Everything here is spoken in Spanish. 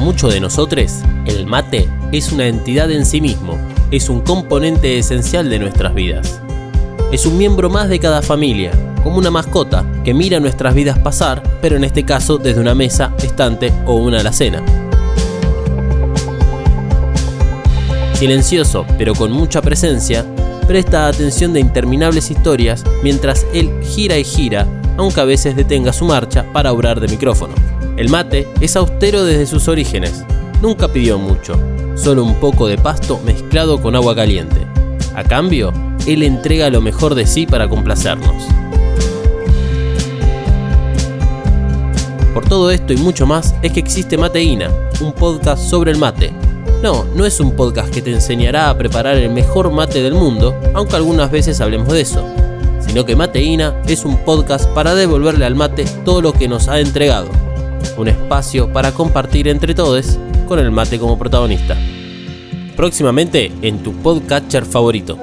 muchos de nosotros, el mate es una entidad en sí mismo, es un componente esencial de nuestras vidas. Es un miembro más de cada familia, como una mascota que mira nuestras vidas pasar, pero en este caso desde una mesa, estante o una alacena. Silencioso, pero con mucha presencia, presta atención de interminables historias mientras él gira y gira, aunque a veces detenga su marcha para obrar de micrófono. El mate es austero desde sus orígenes. Nunca pidió mucho, solo un poco de pasto mezclado con agua caliente. A cambio, él entrega lo mejor de sí para complacernos. Por todo esto y mucho más es que existe Mateína, un podcast sobre el mate. No, no es un podcast que te enseñará a preparar el mejor mate del mundo, aunque algunas veces hablemos de eso, sino que Mateína es un podcast para devolverle al mate todo lo que nos ha entregado. Un espacio para compartir entre todos con el mate como protagonista. Próximamente en tu podcatcher favorito.